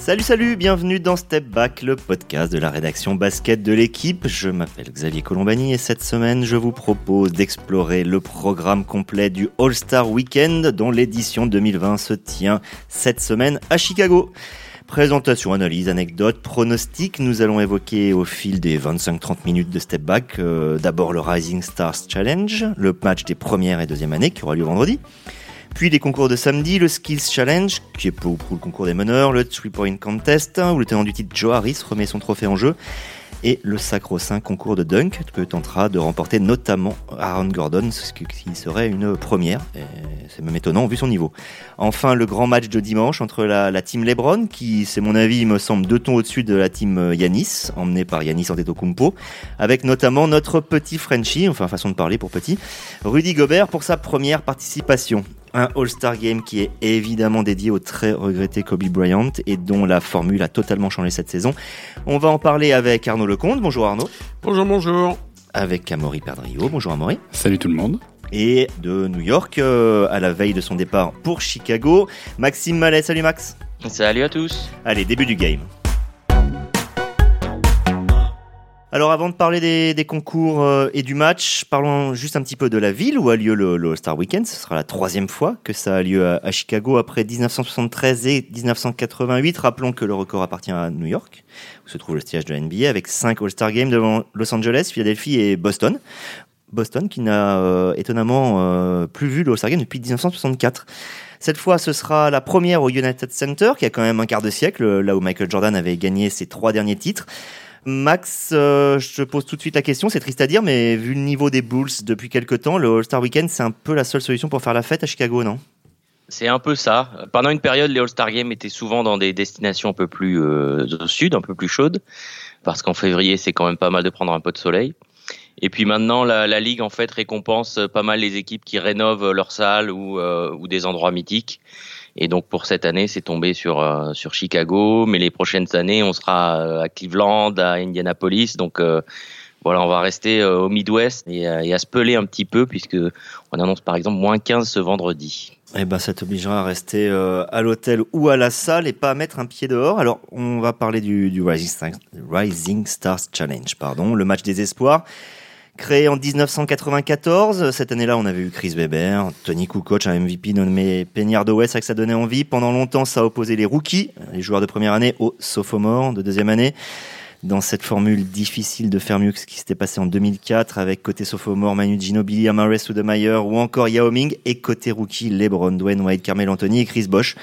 Salut, salut, bienvenue dans Step Back, le podcast de la rédaction basket de l'équipe. Je m'appelle Xavier Colombani et cette semaine, je vous propose d'explorer le programme complet du All-Star Weekend dont l'édition 2020 se tient cette semaine à Chicago. Présentation, analyse, anecdote, pronostic, nous allons évoquer au fil des 25-30 minutes de Step Back euh, d'abord le Rising Stars Challenge, le match des premières et deuxième années qui aura lieu vendredi. Puis les concours de samedi, le Skills Challenge, qui est pour, le concours des meneurs, le 3-point contest, hein, où le tenant du titre Joe Harris remet son trophée en jeu, et le sacro-saint concours de dunk que tentera de remporter notamment Aaron Gordon, ce qui serait une première. C'est même étonnant vu son niveau. Enfin, le grand match de dimanche entre la, team LeBron, qui, c'est mon avis, me semble deux tons au-dessus de la team Yanis, emmenée par Yanis Antetokounmpo, avec notamment notre petit Frenchie, enfin façon de parler pour petit, Rudy Gobert pour sa première participation. Un All-Star Game qui est évidemment dédié au très regretté Kobe Bryant et dont la formule a totalement changé cette saison. On va en parler avec Arnaud Lecomte. Bonjour Arnaud. Bonjour, bonjour. Avec Amaury Perdrio. Bonjour Amaury. Salut tout le monde. Et de New York, euh, à la veille de son départ pour Chicago, Maxime Mallet. Salut Max. Salut à tous. Allez, début du game. Alors avant de parler des, concours euh, et du match, parlons juste un petit peu de la ville où a lieu le, All-Star Weekend. Ce sera la troisième fois que ça a lieu à, Chicago après 1973 et 1988. Rappelons que le record appartient à New York, où se trouve le siège de la NBA, avec cinq All-Star Games devant Los Angeles, Philadelphie et Boston. Boston qui n'a euh, étonnamment euh, plus vu le All-Star Game depuis 1964. Cette fois, ce sera la première au United Center, qui a quand même un quart de siècle, là où Michael Jordan avait gagné ses trois derniers titres. Max, euh, je te pose tout de suite la question, c'est triste à dire, mais vu le niveau des Bulls depuis quelques temps, le All-Star Weekend, c'est un peu la seule solution pour faire la fête à Chicago, non? C'est un peu ça. Pendant une période, les All-Star Games étaient souvent dans des destinations un peu plus euh, au sud, un peu plus chaudes, parce qu'en février, c'est quand même pas mal de prendre un peu de soleil. Et puis maintenant, la, ligue en fait récompense pas mal les équipes qui rénovent leurs salles euh, ou des endroits mythiques. Et donc pour cette année, c'est tombé sur euh, sur Chicago, mais les prochaines années, on sera à Cleveland, à Indianapolis. Donc euh, voilà, on va rester euh, au Midwest et, à se peler un petit peu puisque on annonce par exemple moins 15 ce vendredi. Eh ben, ça t'obligera à rester euh, à l'hôtel ou à la salle et pas à mettre un pied dehors. Alors, on va parler du, du Rising, Stars, Rising Stars Challenge, pardon, le match des espoirs. Créé en 1994, cette année-là, on avait eu Chris Weber, Tony Kukoc, un MVP nommé Peñardo West, que ça donnait envie. Pendant longtemps, ça a opposé les rookies, les joueurs de première année, aux sophomores de deuxième année. Dans cette formule difficile de faire mieux que ce qui s'était passé en 2004 avec côté sophomore Manu Ginobili, Amare Stoudemire ou encore Yao Ming et côté rookie LeBron, Dwayne Wade, Carmel Anthony et Chris Bosh,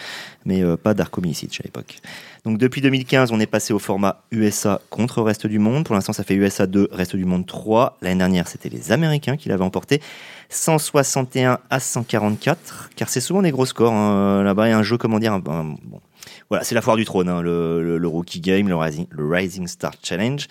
mais euh, pas Darko Milicic à l'époque. Donc depuis 2015, on est passé au format USA contre reste du monde. Pour l'instant, ça fait USA 2, reste du monde 3. L'année dernière, c'était les Américains qui l'avaient emporté. 161 à 144, car c'est souvent des gros scores. Hein. Là-bas, a un jeu, comment dire, un, un, bon. Voilà, c'est la foire du trône, hein, le, Rookie Game, le Rising, le Rising Star Challenge.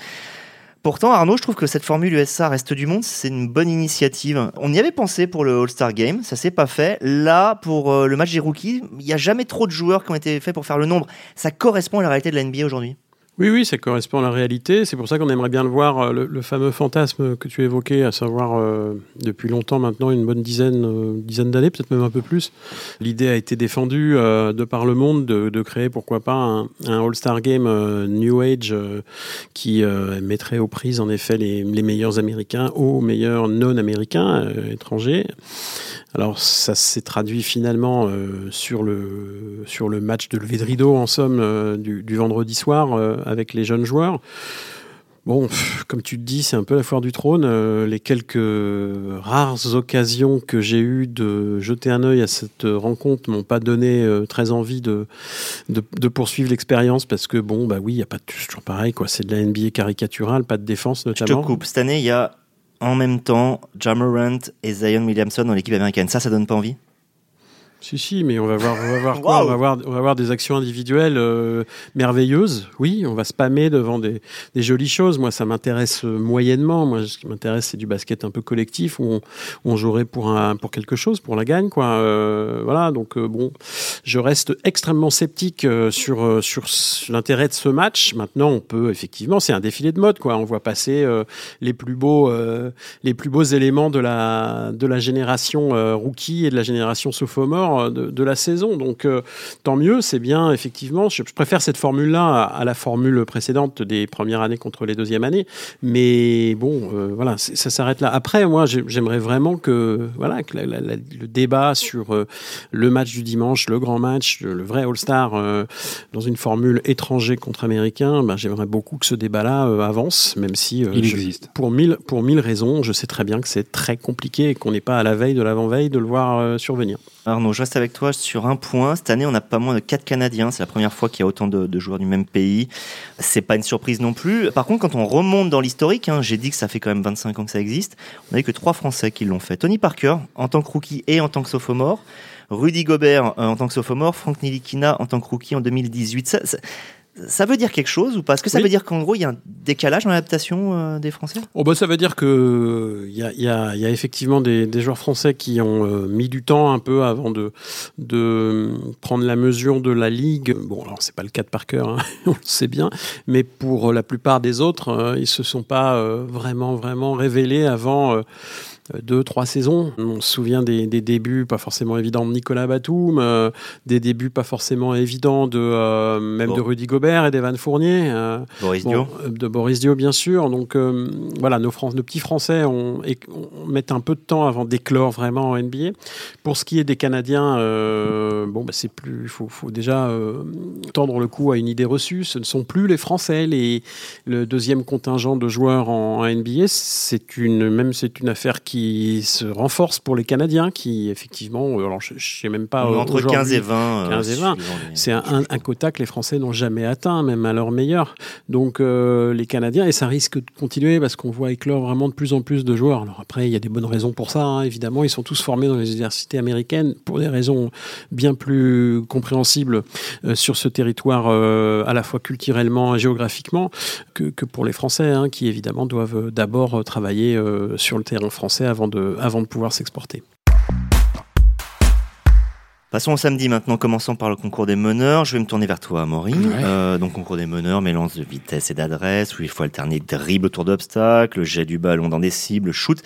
Pourtant, Arnaud, je trouve que cette formule USA Reste du Monde, c'est une bonne initiative. On y avait pensé pour le All-Star Game, ça s'est pas fait. Là, pour euh, le match des rookies, il n'y a jamais trop de joueurs qui ont été faits pour faire le nombre. Ça correspond à la réalité de la NBA aujourd'hui. Oui, oui, ça correspond à la réalité. C'est pour ça qu'on aimerait bien le voir, le, le, fameux fantasme que tu évoquais, à savoir euh, depuis longtemps maintenant, une bonne dizaine, euh, dizaine d'années, peut-être même un peu plus. L'idée a été défendue euh, de par le monde de, créer, pourquoi pas, un, All-Star Game euh, New Age euh, qui mettrait aux prises en effet les, meilleurs Américains aux meilleurs non-Américains étrangers. Alors ça s'est traduit finalement sur, le, sur le match de lever de rideau, en somme, du vendredi soir avec les jeunes joueurs. Bon, comme tu te dis, c'est un peu la foire du trône. Euh, les quelques rares occasions que j'ai eues de jeter un œil à cette rencontre m'ont pas donné euh, très envie de, de, de poursuivre l'expérience parce que, bon, bah oui, il n'y a pas de, toujours pareil, quoi. C'est de la NBA caricaturale, pas de défense notamment. Je te coupe. Cette année, il y a en même temps Jamorant et Zion Williamson dans l'équipe américaine. Ça, ça donne pas envie? Si, si, mais on va voir, on va voir quoi wow. on, va voir, on va voir des actions individuelles euh, merveilleuses. Oui, on va spammer devant des, des jolies choses. Moi, ça m'intéresse moyennement. Moi, ce qui m'intéresse, c'est du basket un peu collectif où on, jouerait pour, un, pour quelque chose, pour la gagne. Quoi. Euh, voilà, donc euh, bon, je reste extrêmement sceptique euh, sur, sur l'intérêt de ce match. Maintenant, on peut effectivement, c'est un défilé de mode. Quoi. On voit passer euh, les, plus beaux, les plus beaux éléments de la, de la génération rookie et de la génération sophomore record de, la saison. Donc tant mieux, c'est bien effectivement. Je, préfère cette formule-là à, la formule précédente des premières années contre les deuxièmes années. Mais bon, voilà, ça s'arrête là. Après, moi, j'aimerais vraiment que voilà que le débat sur le match du dimanche, le grand match, le, vrai All-Star dans une formule étranger contre américain, ben, j'aimerais beaucoup que ce débat-là avance, même si il existe pour mille pour mille raisons. Je sais très bien que c'est très compliqué et qu'on n'est pas à la veille de l'avant-veille de le voir euh, survenir. Arnaud, je reste avec toi sur un point. Cette année, on a pas moins de 4 Canadiens. C'est la première fois qu'il y a autant de, joueurs du même pays. C'est pas une surprise non plus. Par contre, quand on remonte dans l'historique, hein, j'ai dit que ça fait quand même 25 ans que ça existe, on n'a que trois Français qui l'ont fait. Tony Parker, en tant que rookie et en tant que sophomore. Rudy Gobert euh, en tant que sophomore, Frank Nilikina en tant que rookie en 2018 ça veut dire quelque chose ou pas? Est-ce que ça veut dire qu'en gros, il y a un décalage dans l'adaptation euh, des Français? Oh bah, Ça veut dire qu'il y a, y, a, y a, effectivement des, des, joueurs français qui ont euh, mis du temps un peu avant de, de prendre la mesure de la Ligue. Bon, alors c'est pas le cas de Parker, hein, on le sait bien, mais pour la plupart des autres, euh, ils se sont pas vraiment, vraiment révélés avant euh, deux, trois saisons. On se souvient des, débuts pas forcément évidents de Nicolas Batum, euh, des débuts pas forcément évidents de euh, même de Rudy Gobert et d'Evan Fournier. Boris Dio. De Boris Dio, bien sûr. Donc voilà, nos, nos, petits Français on, mettent un peu de temps avant d'éclore vraiment en NBA. Pour ce qui est des Canadiens, bon, bah, c'est plus, il faut, faut, déjà tendre le coup à une idée reçue. Ce ne sont plus les Français. Les, le deuxième contingent de joueurs en, en NBA, c'est une, même c'est une affaire qui qui se renforce pour les Canadiens, qui effectivement, alors je, ne sais même pas. Entre 15 et 20. 15 et 20. C'est un, un, quota que les Français n'ont jamais atteint, même à leur meilleur. Donc euh, les Canadiens, et ça risque de continuer parce qu'on voit éclore vraiment de plus en plus de joueurs. Alors après, il y a des bonnes raisons pour ça, hein, évidemment. Ils sont tous formés dans les universités américaines pour des raisons bien plus compréhensibles euh, sur ce territoire, euh, à la fois culturellement et géographiquement, que, que pour les Français, hein, qui évidemment doivent d'abord travailler sur le terrain français avant de, avant de pouvoir s'exporter. Passons au samedi maintenant, commençons par le concours des meneurs. Je vais me tourner vers toi, Maureen. Euh, donc, concours des meneurs, mélange de vitesse et d'adresse, où il faut alterner dribble autour d'obstacles, jet du ballon dans des cibles, shoot.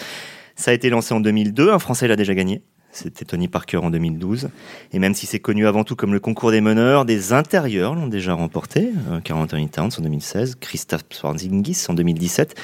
Ça a été lancé en 2002, un Français l'a déjà gagné. C'était Tony Parker en 2012. Et même si c'est connu avant tout comme le concours des meneurs, des intérieurs l'ont déjà remporté. Euh, Carl Anthony Towns en 2016, Christophe Porzingis en 2017.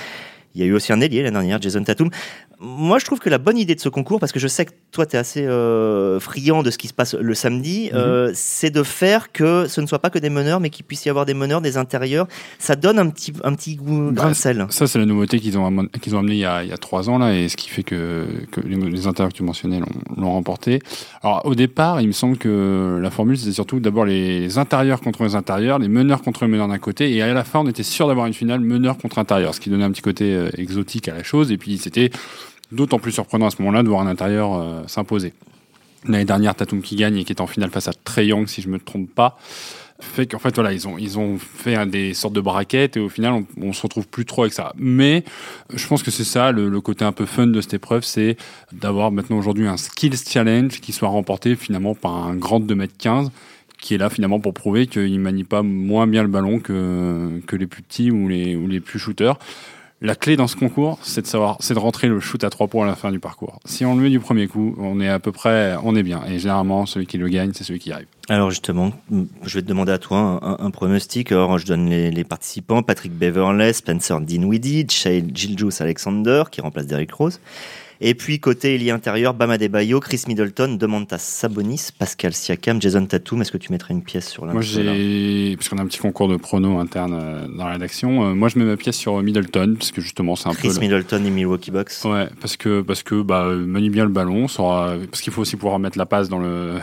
Il y a eu aussi un ailier l'année dernière, Jason Tatum moi, je trouve que la bonne idée de ce concours, parce que je sais que toi, tu es assez euh, friand de ce qui se passe le samedi, mhm. euh, c'est de faire que ce ne soit pas que des meneurs, mais qu'il puisse y avoir des meneurs, des intérieurs. Ça donne un petit, un petit goût, grain de bah, sel. Ça, c'est la nouveauté qu'ils ont, qu'ils ont amené il y, a, il y, a, trois ans, là, et ce qui fait que, que les, intérieurs que tu mentionnais l'ont remporté. Alors, au départ, il me semble que la formule, c'était surtout d'abord les intérieurs contre les intérieurs, les meneurs contre les meneurs d'un côté, et à la fin, on était sûr d'avoir une finale meneur contre intérieur, ce qui donnait un petit côté euh, exotique à la chose, et puis c'était D'autant plus surprenant à ce moment-là de voir un intérieur euh, s'imposer. L'année dernière, Tatum qui gagne et qui est en finale face à Trey Young, si je me trompe pas, fait qu'en fait voilà ils ont ils ont fait des sortes de braquettes et au final on, on, se retrouve plus trop avec ça. Mais je pense que c'est ça le, côté un peu fun de cette épreuve c'est d'avoir maintenant aujourd'hui un skills challenge qui soit remporté finalement par un grand de 2m15 qui est là finalement pour prouver qu'il manie pas moins bien le ballon que, que les plus petits ou les, ou les plus shooters la clé dans ce concours, c'est de savoir, c'est de rentrer le shoot à trois points à la fin du parcours. Si on le met du premier coup, on est à peu près, on est bien. Et généralement, celui qui le gagne, c'est celui qui arrive. Alors justement, je vais te demander à toi un, pronostic. Alors je donne les, participants Patrick Beverley, Spencer Dinwiddie, Gilles Alexander qui remplace Derrick Rose. Et puis côté ailier intérieur, Bama Bayo, Chris Middleton, Demantas Sabonis, Pascal Siakam, Jason Tatum. Est-ce que tu mettrais une pièce sur l'un Moi j'ai, parce qu'on a un petit concours de pronos interne euh, dans la rédaction. Euh, moi je mets ma pièce sur Middleton parce que justement c'est un Chris peu. Chris Middleton et Milwaukee Bucks. Ouais, parce que parce que bah manie bien le ballon, parce qu'il faut aussi pouvoir mettre la passe dans le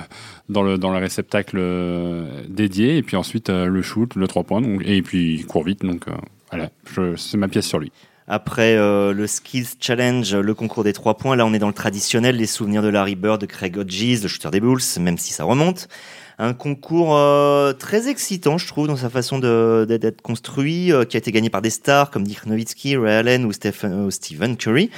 dans le dans le réceptacle euh, dédié et puis ensuite le shoot, le 3 points donc, et puis il court vite donc voilà, c'est ma pièce sur lui. Après euh, le Skills Challenge, le concours des trois points, là on est dans le traditionnel, les souvenirs de Larry Bird, de Craig Hodges, le shooter des Bulls, même si ça remonte. Un concours euh, très excitant, je trouve, dans sa façon d'être construit, euh, qui a été gagné par des stars comme Dirk Nowitzki, Ray Allen ou, ou Stephen Curry.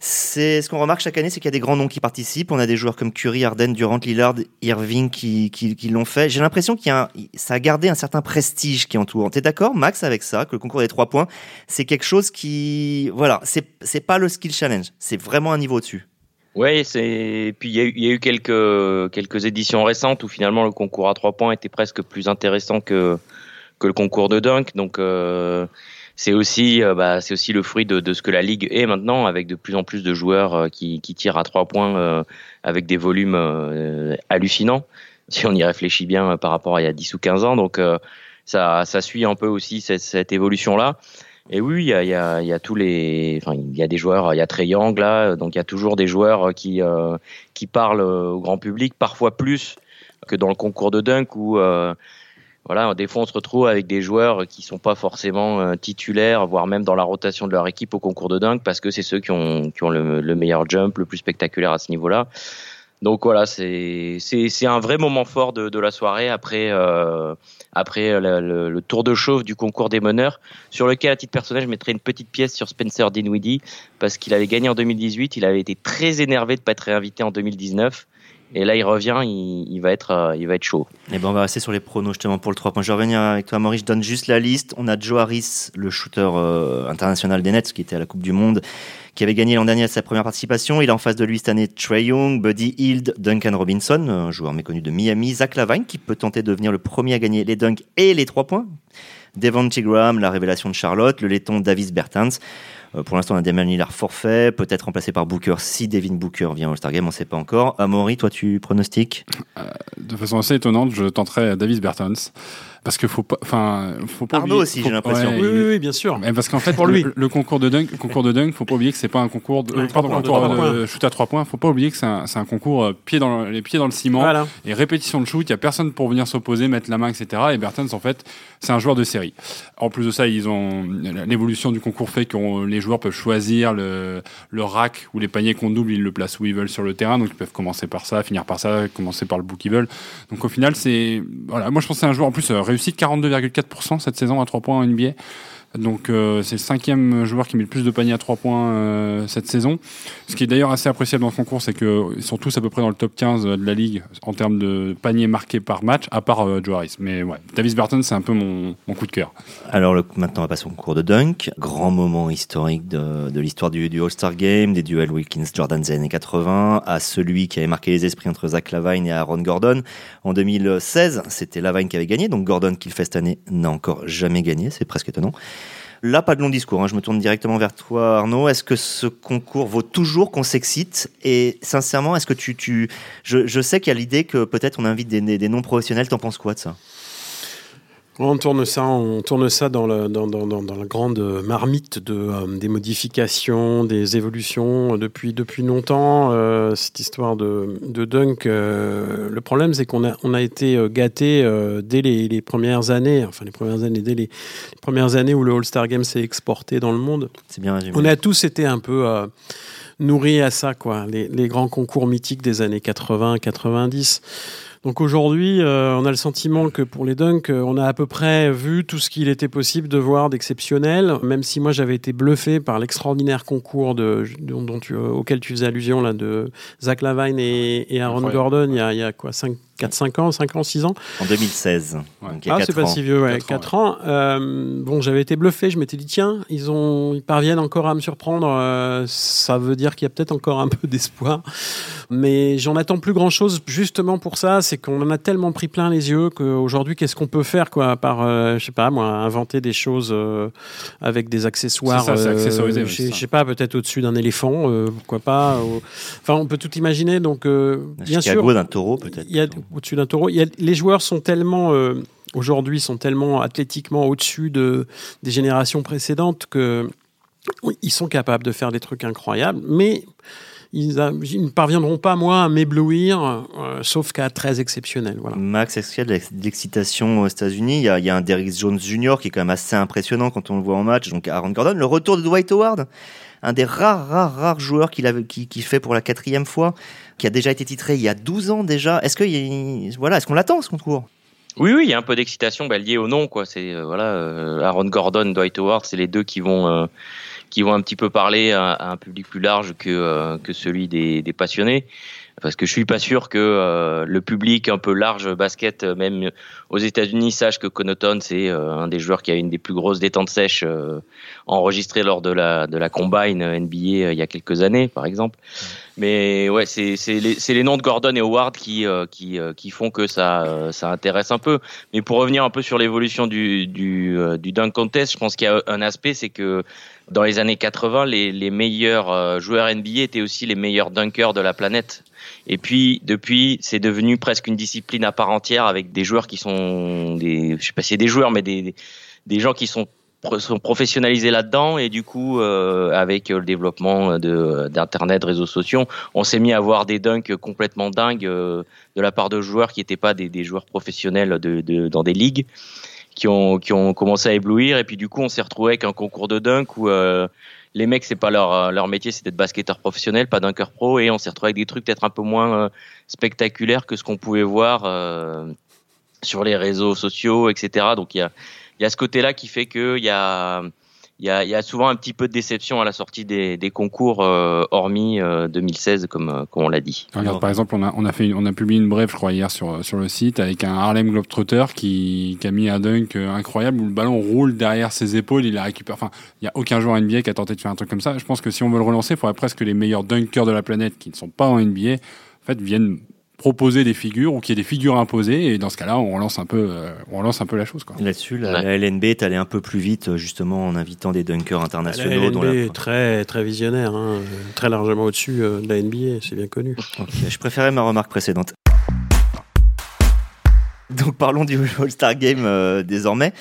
C'est ce qu'on remarque chaque année, c'est qu'il y a des grands noms qui participent. On a des joueurs comme Curry, Harden, Durant, Lillard, Irving qui, qui, l'ont fait. J'ai l'impression qu'il y a ça a gardé un certain prestige qui entoure. T'es d'accord, Max, avec ça, que le concours des trois points, c'est quelque chose qui, voilà, c'est c'est pas le skill challenge, c'est vraiment un niveau au-dessus. Oui, c'est. Puis il y a eu quelques quelques éditions récentes où finalement le concours à trois points était presque plus intéressant que que le concours de dunk. Donc euh, c'est aussi euh, bah, c'est aussi le fruit de, de ce que la ligue est maintenant, avec de plus en plus de joueurs euh, qui qui tirent à trois points euh, avec des volumes hallucinants. Si on y réfléchit bien par rapport à il y a 10 ou 15 ans, donc ça ça suit un peu aussi cette, cette évolution là. Et oui, il y a, y, a, y a tous les, enfin, il y a des joueurs, il y a Trey Young là, donc il y a toujours des joueurs qui euh, qui parlent au grand public, parfois plus que dans le concours de dunk où euh, voilà, des fois on se retrouve avec des joueurs qui sont pas forcément euh, titulaires, voire même dans la rotation de leur équipe au concours de dunk parce que c'est ceux qui ont qui ont le, le meilleur jump, le plus spectaculaire à ce niveau-là. Donc voilà, c'est un vrai moment fort de, de la soirée après euh, après le, tour de chauffe du concours des meneurs, sur lequel à titre personnel je mettrais une petite pièce sur Spencer Dinwiddie parce qu'il avait gagné en 2018, il avait été très énervé de pas être réinvité en 2019. Et là, il revient, il, va être, euh, il va être chaud. Eh ben, on va rester sur les pronos justement pour le 3 points. Je vais revenir avec toi, Maurice. Je donne juste la liste. On a Joe Harris, le shooter euh, international des Nets, qui était à la Coupe du Monde, qui avait gagné l'an dernier sa première participation. Il a en face de lui cette année Trey Young, Buddy Hield, Duncan Robinson, un joueur méconnu de Miami, Zach Lavine, qui peut tenter de devenir le premier à gagner les dunks et les 3 points. Devontae Graham, la révélation de Charlotte, le laiton Davis Bertans. Euh, pour l'instant, on a Damien Lillard forfait, peut-être remplacé par Booker si Devin Booker vient au All-Star Game, on ne sait pas encore. Amaury, toi, tu pronostiques? De façon assez étonnante, je tenterai Davis Bertans. Parce que faut pas, enfin, faut pas Arnaud oublier- aussi, j'ai l'impression. ouais, Oui, oui, oui, bien sûr. Mais parce qu'en fait, Pour lui. Le, le concours de dunk, le concours de dunk, faut pas oublier que c'est pas un concours de, euh, pardon, concours de de shoot à trois points. Faut pas oublier que c'est un, c'est un concours euh, pied dans le- les pieds dans le ciment Voilà. et répétition de shoot. Il y a personne pour venir s'opposer, mettre la main, etc. Et Bertens, en fait, c'est un joueur de série. En plus de ça, ils ont l'évolution du concours fait que les joueurs peuvent choisir le, le rack ou les paniers qu'on double, ils le placent où ils veulent sur le terrain. Donc ils peuvent commencer par ça, finir par ça, commencer par le bout qu'ils veulent. Donc au final, c'est voilà. Moi, je pense que c'est un joueur en plus euh, réussi 42,4% cette saison à 3 points en NBA. Donc euh, c'est le cinquième joueur qui met le plus de paniers à 3 points euh, cette saison. Ce qui est d'ailleurs assez appréciable dans ce concours, c'est qu'ils sont tous à peu près dans le top 15 de la ligue en termes de paniers marqués par match, à part euh, Joe Harris. Mais ouais, Davis Burton, c'est un peu mon, coup de cœur. Alors maintenant on va passer au concours de dunk, grand moment historique de, l'histoire du, du All-Star Game, des duels Wilkins-Jordan des années 80, à celui qui avait marqué les esprits entre Zach Lavine et Aaron Gordon. En 2016, c'était Lavine qui avait gagné, donc Gordon qui le fait cette année n'a encore jamais gagné, c'est presque étonnant. Là, pas de long discours, hein, je me tourne directement vers toi Arnaud. Est-ce que ce concours vaut toujours qu'on s'excite? Et sincèrement, est-ce que tu... Je, sais qu'il y a l'idée que peut-être on invite des non-professionnels, t'en penses quoi de ça? On tourne ça, on tourne ça dans, le, dans, dans, dans, dans la grande marmite de, euh, des modifications, des évolutions depuis, depuis longtemps. euh, cette histoire de, de dunk, euh, le problème c'est qu'on a, on a été gâté dès les, les premières années, enfin les premières années, dès les, les premières années où le All-Star Game s'est exporté dans le monde. C'est bien résumé. On a tous été un peu nourris à ça, quoi. Les, les grands concours mythiques des années 80, 90. Donc aujourd'hui, euh, on a le sentiment que pour les dunks, euh, on a à peu près vu tout ce qu'il était possible de voir d'exceptionnel, même si moi j'avais été bluffé par l'extraordinaire concours de, dont, dont tu, euh, auquel tu faisais allusion, là, de Zach Lavine et, et Aaron Incroyable. Gordon, il y a, il y a quoi, 5, 4, 5 ans, 5 ans, 6 ans En 2016, Ouais. donc il y a ah, c'est pas ans. si vieux, ouais. Quatre 4 ans, ans. Euh, bon, j'avais été bluffé. Je m'étais dit, tiens, ils, ont, ils parviennent encore à me surprendre. euh, ça veut dire qu'il y a peut-être encore un peu d'espoir. Mais j'en attends plus grand chose, justement pour ça. C'est qu'on en a tellement pris plein les yeux qu'aujourd'hui, qu'est-ce qu'on peut faire, quoi, à part, euh, je sais pas, moi, inventer des choses euh, avec des accessoires. C'est ça, c'est accessorisé, je sais- pas, peut-être au-dessus d'un éléphant, euh, pourquoi pas. Enfin, on peut tout imaginer. Donc, euh, bien sûr. D'un taureau peut-être. Au-dessus d'un taureau. Les joueurs sont tellement euh, aujourd'hui sont tellement athlétiquement au-dessus de des générations précédentes que ils sont capables de faire des trucs incroyables, mais ils, ne parviendront pas moi à m'éblouir, euh, sauf qu'à très exceptionnel. Voilà. Max, est-ce qu'il y a de l'excitation aux États-Unis? Il, il y a un Derrick Jones Jr. qui est quand même assez impressionnant quand on le voit en match. Donc Aaron Gordon, le retour de Dwight Howard, un des rares, rares, rares joueurs qu'il qui, fait pour la quatrième fois, qui a déjà été titré il y a 12 ans déjà. Est-ce que voilà, est-ce qu'on l'attend ce concours? Oui, oui, il y a un peu d'excitation bah, liée au nom, quoi. C'est euh, voilà, euh, Aaron Gordon, Dwight Howard, c'est les deux qui vont euh, qui vont un petit peu parler à, un public plus large que que celui des passionnés. Parce que je suis pas sûr que euh, le public un peu large basket, euh, même aux États-Unis, sache que Connaughton c'est euh, un des joueurs qui a une des plus grosses détentes sèches enregistrées lors de la de la combine NBA il y a quelques années, par exemple. Mais ouais, c'est les, les noms de Gordon et Howard qui qui qui font que ça ça intéresse un peu. Mais pour revenir un peu sur l'évolution du du du dunk contest, je pense qu'il y a un aspect, c'est que dans les années 80, les, les meilleurs joueurs NBA étaient aussi les meilleurs dunkers de la planète. Et puis depuis, c'est devenu presque une discipline à part entière avec des joueurs qui sont des, je sais pas si c'est des joueurs, mais des des gens qui sont sont professionnalisés là-dedans et du coup euh, avec le développement de d'internet réseaux sociaux on s'est mis à voir des dunks complètement dingues euh, de la part de joueurs qui n'étaient pas des, joueurs professionnels de, de, dans des ligues qui ont qui ont commencé à éblouir et puis du coup on s'est retrouvé avec un concours de dunk où euh, les mecs, c'est pas leur, euh, leur métier, c'est d'être basketteur professionnel, pas d'un cœur pro, et on s'est retrouvé avec des trucs peut-être un peu moins euh, spectaculaires que ce qu'on pouvait voir euh, sur les réseaux sociaux, etc. Donc il y a, y a ce côté-là qui fait qu'il y a il souvent un petit peu de déception à la sortie des, concours, euh, hormis euh, 2016, comme, euh, comme on l'a dit. Par exemple, on a, publié une brève, je crois, hier sur, le site, avec un Harlem Globetrotter qui, a mis un dunk euh, incroyable où le ballon roule derrière ses épaules, il la récupère. Enfin, il n'y a aucun joueur NBA qui a tenté de faire un truc comme ça. Je pense que si on veut le relancer, il faudrait presque que les meilleurs dunkers de la planète qui ne sont pas en NBA, viennent proposer des figures ou qu'il y ait des figures imposées et dans ce cas-là on relance un peu euh, on relance un peu la chose quoi. Là-dessus la, la, LNB est allée un peu plus vite justement en invitant des dunkers internationaux la LNB dont la... est très très visionnaire hein, très largement au-dessus euh, de la NBA c'est bien connu. Okay, je préférais ma remarque précédente. Donc parlons du All-Star Game euh, désormais.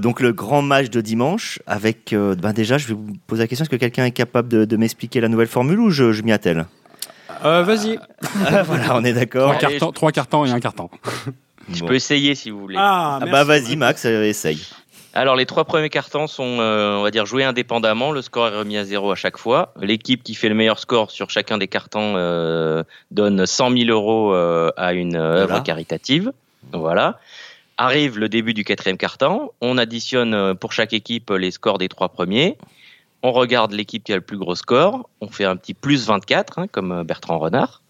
Donc le grand match de dimanche avec euh, ben déjà je vais vous poser la question est-ce que quelqu'un est capable de, de m'expliquer la nouvelle formule ou je, je m'y attelle? Euh, Vas-y. Ah, voilà, on est d'accord. Trois, cartons, trois cartons et un carton. Je bon. peux essayer si vous voulez. Ah, ah bah vas-y Max, euh, essaye. Alors les trois premiers cartons sont, euh, on va dire, joués indépendamment. Le score est remis à zéro à chaque fois. L'équipe qui fait le meilleur score sur chacun des cartons euh, donne 100 000 euros euh, à une œuvre voilà. caritative. Voilà. Arrive le début du quatrième carton. On additionne pour chaque équipe les scores des trois premiers. On regarde l'équipe qui a le plus gros score. On fait un petit plus 24, hein, comme Bertrand Renard.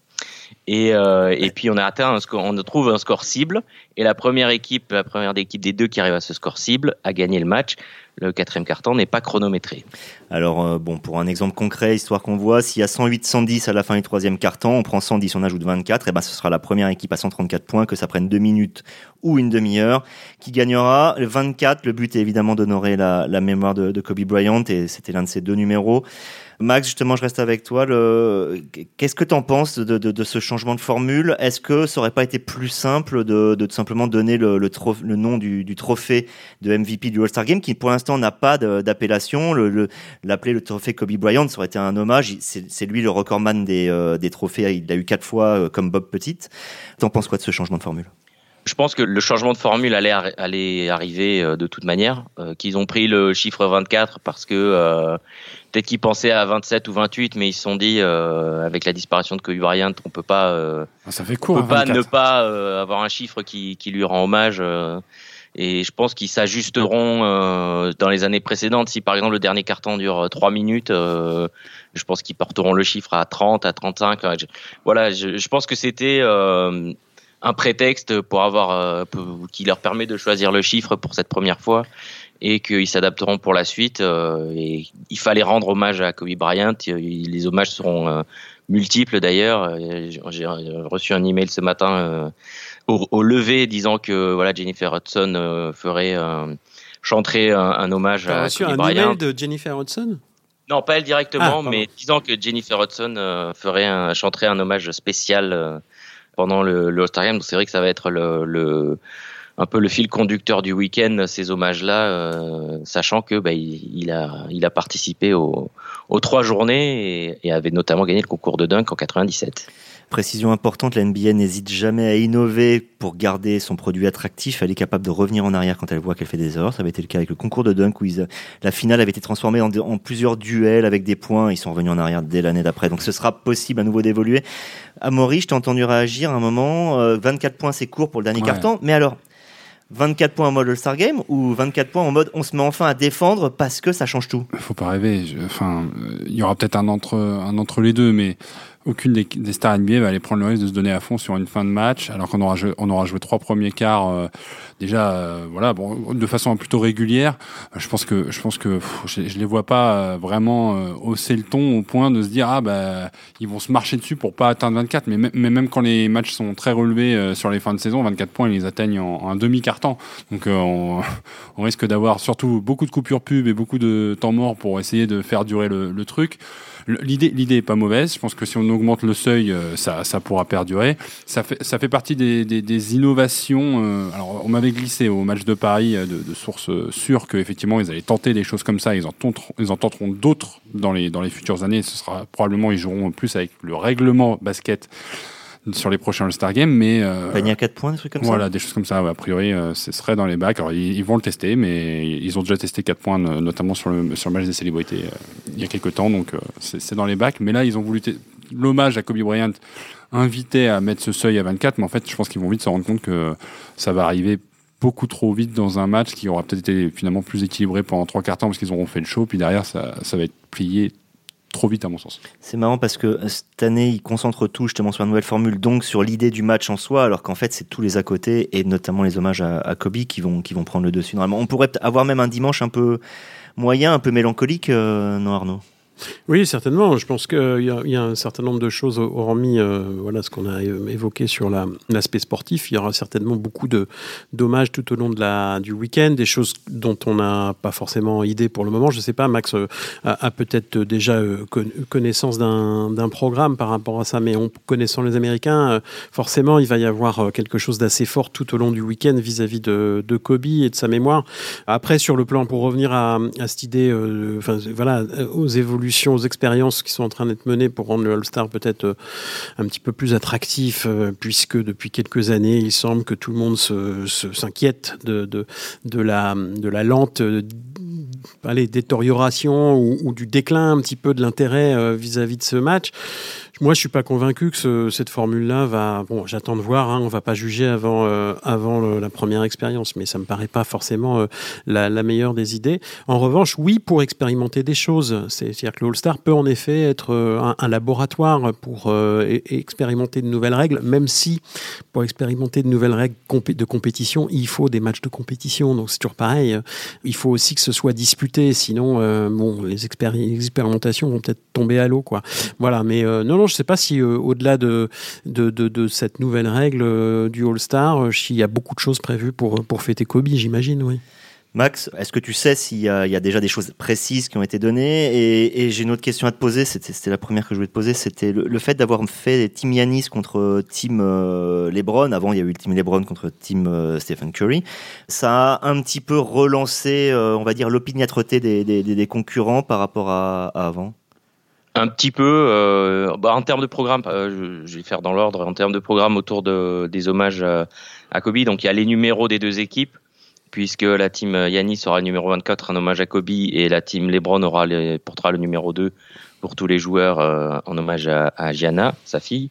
Et, euh, et puis on a atteint un score, on trouve un score cible. Et la première équipe, la première équipe des deux qui arrive à ce score cible, a gagné le match. Le quatrième carton n'est pas chronométré. Alors euh, bon, pour un exemple concret, histoire qu'on voit, s'il y a 108-110 à la fin du troisième carton, on prend 110, on ajoute 24, et ben ce sera la première équipe à 134 points, que ça prenne deux minutes ou une demi-heure, qui gagnera. Le 24, le but est évidemment d'honorer la, la mémoire de, de Kobe Bryant, et c'était l'un de ses deux numéros. Max, justement, je reste avec toi. Qu'est-ce que tu en penses de, ce changement de formule? Est-ce que ça aurait pas été plus simple de, de simplement donner le, nom du, du, trophée de MVP du All-Star Game, qui pour l'instant n'a pas d'appellation? L'appeler le, trophée Kobe Bryant, ça aurait été un hommage. C'est lui le recordman des, euh, des trophées. Il l'a eu quatre fois euh, comme Bob Petite. T'en penses quoi de ce changement de formule? Je pense que le changement de formule allait, allait arriver euh, de toute manière, euh, qu'ils ont pris le chiffre 24 parce que euh, peut-être qu'ils pensaient à 27 ou 28, mais ils se sont dit avec la disparition de Kobe Bryant, on peut pas, ah, ça fait court, on peut pas ne pas avoir un chiffre qui, qui lui rend hommage. et je pense qu'ils s'ajusteront dans les années précédentes. Si par exemple le dernier carton dure 3 minutes, je pense qu'ils porteront le chiffre à 30, à 35. Voilà, je, je pense que c'était un prétexte pour avoir euh, qui leur permet de choisir le chiffre pour cette première fois et qu'ils s'adapteront pour la suite. Euh, et il fallait rendre hommage à Kobe Bryant. Les hommages seront euh, multiples d'ailleurs. J'ai reçu un email ce matin au, au, lever disant que voilà Jennifer Hudson ferait chanterait un, un hommage à reçu Kobe un Bryant. email de Jennifer Hudson? Non, pas elle directement, Ah, mais disant que Jennifer Hudson ferait un, chanterait un hommage spécial pendant le, le All-Star c'est vrai que ça va être le, le, un peu le fil conducteur du week-end, ces hommages-là, euh, sachant que bah, il, a, il a participé aux, aux trois journées et, et, avait notamment gagné le concours de dunk en 97. Précision importante, la NBA n'hésite jamais à innover pour garder son produit attractif. Elle est capable de revenir en arrière quand elle voit qu'elle fait des erreurs. Ça avait été le cas avec le concours de dunk où ils, la finale avait été transformée en, en, plusieurs duels avec des points. Ils sont revenus en arrière dès l'année d'après. Donc ce sera possible à nouveau d'évoluer. Amaury, je t'ai entendu réagir à un moment. Euh, 24 points, c'est court pour le dernier ouais. carton. Mais alors, 24 points en mode All-Star Game ou 24 points en mode on se met enfin à défendre parce que ça change tout? Faut pas rêver. Enfin, il y aura peut-être un entre, un entre les deux, mais aucune des, des, stars NBA va aller prendre le risque de se donner à fond sur une fin de match, alors qu'on aura joué, on aura joué trois premiers quarts euh, déjà, euh, voilà, bon, de façon plutôt régulière. Je pense que, je pense que je, je, les vois pas vraiment hausser le ton au point de se dire ah bah ils vont se marcher dessus pour pas atteindre 24. Mais, mais même quand les matchs sont très relevés sur les fins de saison, 24 points ils les atteignent en, en un demi carton. Donc on, on risque d'avoir surtout beaucoup de coupures pub et beaucoup de temps mort pour essayer de faire durer le, le truc. L'idée, l'idée est pas mauvaise. Je pense que si on augmente le seuil, euh, ça, ça pourra perdurer. Ça fait, ça fait partie des, des, des innovations. Euh, alors, on m'avait glissé au match de Paris euh, de, de sources sûres qu'effectivement, ils allaient tenter des choses comme ça. Ils en tenteront, ils en tenteront d'autres dans les, dans les futures années. Ce sera probablement, ils joueront plus avec le règlement basket sur les prochains All-Star Games, mais euh, panier à 4 points, des trucs comme voilà, ça. Voilà, des choses comme ça. Ouais, a priori, euh, ce serait dans les bacs. Alors, ils, ils, vont le tester, mais ils ont déjà testé 4 points, notamment sur le, sur le match des célébrités euh, il y a quelques temps. Donc, euh, c'est dans les bacs. Mais là, ils ont voulu l'hommage à Kobe Bryant invitait à mettre ce seuil à 24, mais en fait, je pense qu'ils vont vite se rendre compte que ça va arriver beaucoup trop vite dans un match qui aura peut-être été finalement plus équilibré pendant trois quarts temps parce qu'ils auront fait le show, puis derrière, ça, ça va être plié trop vite à mon sens. C'est marrant parce que cette année, ils concentrent tout justement sur la nouvelle formule, donc sur l'idée du match en soi, alors qu'en fait, c'est tous les à côté et notamment les hommages à, Kobe qui vont, qui vont prendre le dessus. Normalement, on pourrait avoir même un dimanche un peu moyen, un peu mélancolique, euh, non Arnaud? Oui, certainement. Je pense qu'il y, y, a un certain nombre de choses, hormis euh, voilà, ce qu'on a évoqué sur l'aspect sportif. Il y aura certainement beaucoup de dommages tout au long de la, du week-end, des choses dont on n'a pas forcément idée pour le moment. Je ne sais pas, Max euh, a, peut-être déjà euh, connaissance d'un programme par rapport à ça, mais en connaissant les Américains, euh, forcément, il va y avoir euh, quelque chose d'assez fort tout au long du week-end vis-à-vis de, de, Kobe et de sa mémoire. Après, sur le plan, pour revenir à, à cette idée, enfin, voilà, aux évolutions aux expériences qui sont en train d'être menées pour rendre le All-Star peut-être euh, un petit peu plus attractif, euh, puisque depuis quelques années, il semble que tout le monde s'inquiète se, de, de, la, de la lente euh, allez, détérioration ou, du déclin un petit peu de l'intérêt vis-à-vis de ce match. Moi, je suis pas convaincu que ce, cette formule-là va. Bon, j'attends de voir. Hein, on va pas juger avant euh, avant la première expérience, mais ça me paraît pas forcément euh, la, meilleure des idées. En revanche, oui, pour expérimenter des choses. C'est-à-dire que le All-Star peut en effet être euh, un, laboratoire pour expérimenter de nouvelles règles, même si pour expérimenter de nouvelles règles de compétition, il faut des matchs de compétition. Donc c'est toujours pareil. Il faut aussi que ce soit disputé, sinon bon, les, expéri les expérimentations vont peut-être tomber à l'eau, quoi. Voilà. Mais non, non je ne sais pas si euh, au-delà de, cette nouvelle règle euh, du All-Star, euh, s'il y a beaucoup de choses prévues pour, fêter Kobe, j'imagine, oui. Max, est-ce que tu sais s'il y, a déjà des choses précises qui ont été données? Et, j'ai une autre question à te poser, c'était la première que je voulais te poser, c'était le, fait d'avoir fait Team Yanis contre Team euh, LeBron, avant il y a eu Team LeBron contre Team Stephen Curry, ça a un petit peu relancé, on va dire, l'opiniâtreté des, concurrents par rapport à avant? Un petit peu, euh, bah, en termes de programme, euh, je, vais faire dans l'ordre, en termes de programme autour de, des hommages à, Kobe, donc il y a les numéros des deux équipes, puisque la team Yanis aura le numéro 24, un hommage à Kobe, et la team LeBron aura les, portera le numéro 2 pour tous les joueurs euh, en hommage à, à, Gianna, sa fille,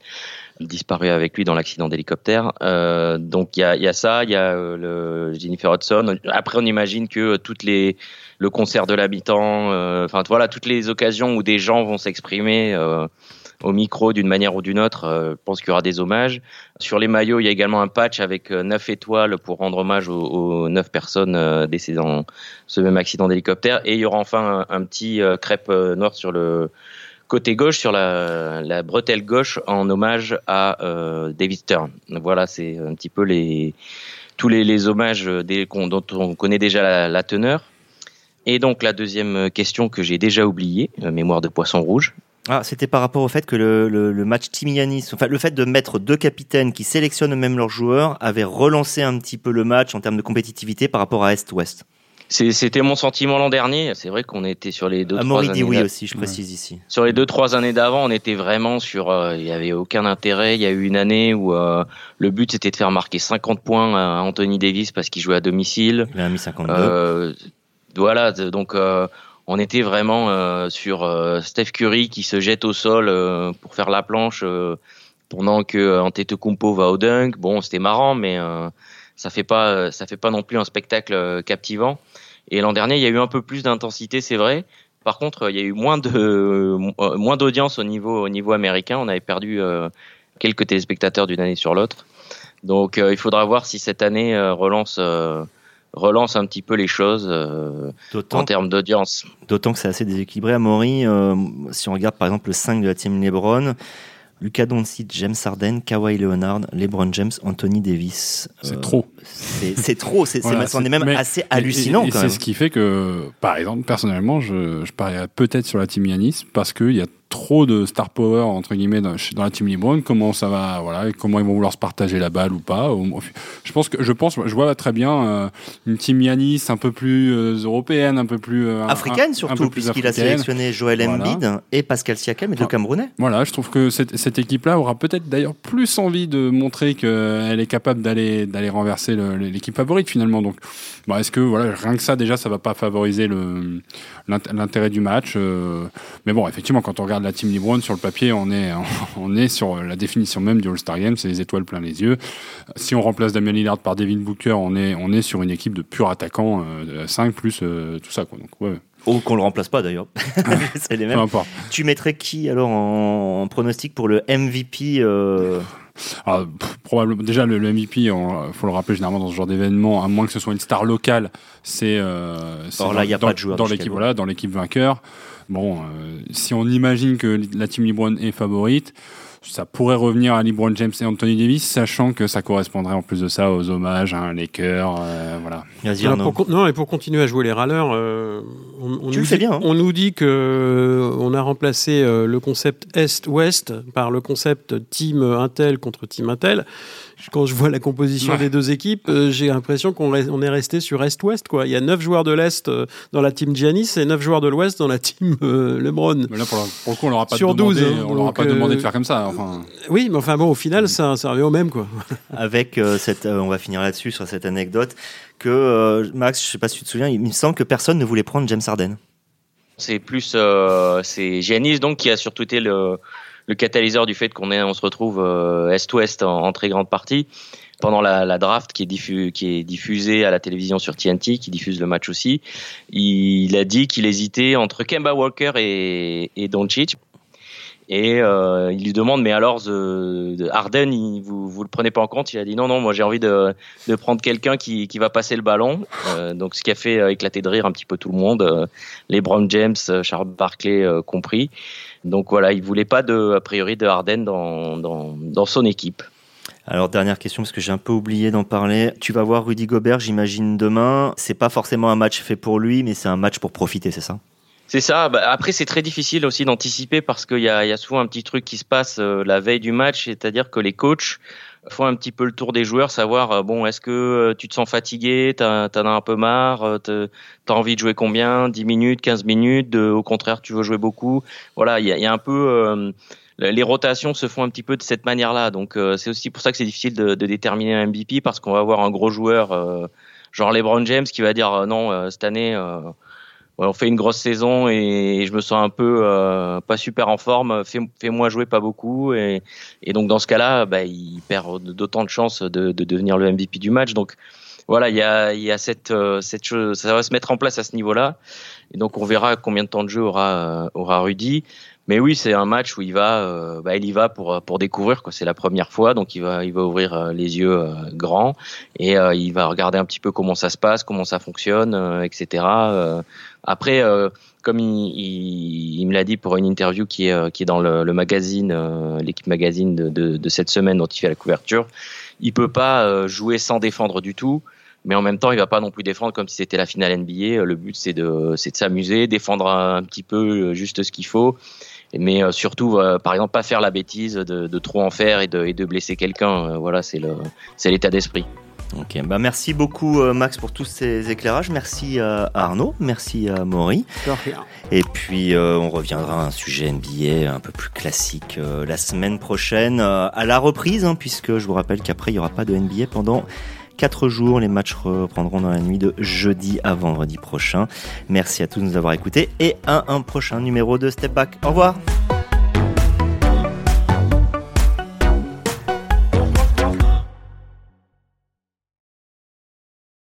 disparue avec lui dans l'accident d'hélicoptère. Euh, donc il y a, y a, ça, il y a le Jennifer Hudson. Après, on imagine que toutes les le concert de l'habitant, enfin euh, voilà, toutes les occasions où des gens vont s'exprimer euh, au micro d'une manière ou d'une autre, euh, je pense qu'il y aura des hommages. Sur les maillots, il y a également un patch avec neuf étoiles pour rendre hommage aux, neuf personnes décédées dans ce même accident d'hélicoptère. Et il y aura enfin un, un petit crêpe noir sur le côté gauche, sur la, bretelle gauche, en hommage à David Stern. Voilà, c'est un petit peu les tous les, hommages des, dont on connaît déjà la, teneur. Et donc la deuxième question que j'ai déjà oubliée, euh, mémoire de poisson rouge. Ah, c'était par rapport au fait que le, match Timianis, enfin le fait de mettre deux capitaines qui sélectionnent eux-mêmes leurs joueurs, avait relancé un petit peu le match en termes de compétitivité par rapport à Est-Ouest. C'était mon sentiment l'an dernier. C'est vrai qu'on était sur les deux. Amaury trois dit oui aussi, je précise ouais. ici. Sur les deux trois années d'avant, on était vraiment sur. Euh, il euh, y avait aucun intérêt. Il y a eu une année où euh, le but c'était de faire marquer 50 points à Anthony Davis parce qu'il jouait à domicile. Il a mis 52. Euh, voilà, donc euh, on était vraiment euh, sur euh, Steph Curry qui se jette au sol euh, pour faire la planche pendant que Antetokounmpo va au dunk. Bon, c'était marrant, mais ça fait pas ça fait pas non plus un spectacle captivant. Et l'an dernier, il y a eu un peu plus d'intensité, c'est vrai. Par contre, il y a eu moins de moins d'audience au niveau au niveau américain. On avait perdu quelques téléspectateurs d'une année sur l'autre. Donc il faudra voir si cette année relance relance un petit peu les choses en termes d'audience. D'autant que c'est assez déséquilibré à Maury. si on regarde par exemple le 5 de la team LeBron, Lucas Doncic, James Harden, Kawhi Leonard, LeBron James, Anthony Davis. C'est euh, trop. C'est trop. C'est on est même assez hallucinant. Et, c'est ce qui fait que, par exemple, personnellement, je, je parierais peut-être sur la team Yanis parce qu'il y a trop de star power entre guillemets dans, la team LeBron comment ça va voilà comment ils vont vouloir se partager la balle ou pas je pense que je pense je vois très bien euh, une team Yanis un peu plus euh, européenne un peu plus euh, africaine surtout puisqu'il a sélectionné Joel Embiid et Pascal Siakam et deux Camerounais voilà je trouve que cette, cette équipe là aura peut-être d'ailleurs plus envie de montrer qu'elle est capable d'aller d'aller renverser l'équipe favorite finalement. Donc bah, est-ce que voilà rien que ça déjà ça va pas favoriser l'intérêt du match mais bon effectivement quand on regarde la team LeBron, sur le papier, on est, on est sur la définition même du All-Star Game, c'est les étoiles plein les yeux. Si on remplace Damien Lillard par Devin Booker, on est, on est sur une équipe de purs attaquants, 5 euh, plus euh, tout ça. Quoi. Donc, ouais. Ou qu'on le remplace pas d'ailleurs. c'est les mêmes. Tu mettrais qui alors en, pronostic pour le MVP euh ah, probablement déjà le, MVP, il faut le rappeler généralement dans ce genre d'événement, à moins que ce soit une star locale, c'est. Euh, Or là, il n'y a pas de joueur dans l'équipe, voilà, dans l'équipe vainqueur. Bon, euh, si on imagine que la team LeBron est favorite, ça pourrait revenir à LeBron James et Anthony Davis, sachant que ça correspondrait en plus de ça aux hommages à un Laker, euh, voilà. non, et pour continuer à jouer les râleurs, euh, on, tu nous fais bien. Hein. On nous dit que on a remplacé le concept Est-Ouest par le concept Team Intel contre Team Intel quand je vois la composition des deux équipes, euh, j'ai l'impression qu'on on est resté sur Est-Ouest. Quoi. Il y a 9 joueurs de l'Est euh, dans la team Giannis et 9 joueurs de l'Ouest dans la team euh, LeBron. Mais là, pour, le coup, on leur a pas, sur demandé, 12, on leur a pas demandé de faire comme ça. Enfin... Oui, mais enfin bon, au final, ça, ça revient au même. Quoi. Avec cette, on va finir là-dessus, sur cette anecdote, que Max, je sais pas si tu te souviens, il me semble que personne ne voulait prendre James Harden. C'est plus, c'est Giannis donc qui a surtout été le le catalyseur du fait qu'on on se retrouve est-ouest en, très grande partie pendant la, draft qui est, qui est diffusée à la télévision sur TNT, qui diffuse le match aussi. Il, a dit qu'il hésitait entre Kemba Walker et, et Doncic. Et euh, il lui demande, mais alors the, Harden, vous vous le prenez pas en compte? Il a dit non, non, moi j'ai envie de, prendre quelqu'un qui, qui va passer le ballon. Euh, donc ce qui a fait éclater de rire un petit peu tout le monde, les Brown James, Charles Barkley compris. Donc voilà, il voulait pas a priori, de Harden dans, dans, dans son équipe. Alors dernière question parce que j'ai un peu oublié d'en parler. Tu vas voir Rudy Gobert, j'imagine demain. C'est pas forcément un match fait pour lui, mais c'est un match pour profiter, c'est ça? C'est ça. Bah, après, c'est très difficile aussi d'anticiper parce qu'il y a, souvent un petit truc qui se passe euh, la veille du match, c'est-à-dire que les coachs faut un petit peu le tour des joueurs, savoir euh, bon, est-ce que euh, tu te sens fatigué, t'en as un peu marre, t'as envie de jouer combien, 10 minutes, 15 minutes, au contraire tu veux jouer beaucoup. Voilà, il y a, un peu les rotations se font un petit peu de cette manière-là, donc c'est aussi pour ça que c'est difficile de, déterminer un MVP parce qu'on va avoir un gros joueur genre LeBron James qui va dire non cette année on fait une grosse saison et je me sens un peu euh, pas super en forme. Fais-moi jouer pas beaucoup et, et donc dans ce cas-là, bah, il perd d'autant de chances de, de, devenir le MVP du match. Donc voilà, il y a, y a cette, euh, cette chose, ça va se mettre en place à ce niveau-là. Et donc on verra combien de temps de jeu aura, euh, aura Rudy. Mais oui, c'est un match où il va, euh, bah, il y va pour pour découvrir quoi. C'est la première fois, donc il va il va ouvrir les yeux grands et il va regarder un petit peu comment ça se passe, comment ça fonctionne, etc. après, comme il, me l'a dit pour une interview qui est est dans le, magazine, l'équipe magazine de, cette semaine dont il fait la couverture, il peut pas jouer sans défendre du tout mais en même temps, il va pas non plus défendre comme si c'était la finale NBA. Le but, c'est de, s'amuser, défendre un, petit peu juste ce qu'il faut mais euh, surtout, euh, par exemple, pas faire la bêtise de, trop en faire et de, blesser quelqu'un. Euh, voilà, c'est l'état d'esprit. Ok, bah merci beaucoup Max pour tous ces éclairages. Merci à Arnaud, merci à Maury. Et puis on reviendra à un sujet NBA un peu plus classique la semaine prochaine à la reprise, hein, puisque je vous rappelle qu'après il n'y aura pas de NBA pendant 4 jours. Les matchs reprendront dans la nuit de jeudi à vendredi prochain. Merci à tous de nous avoir écoutés et à un prochain numéro de Step Back. Au revoir.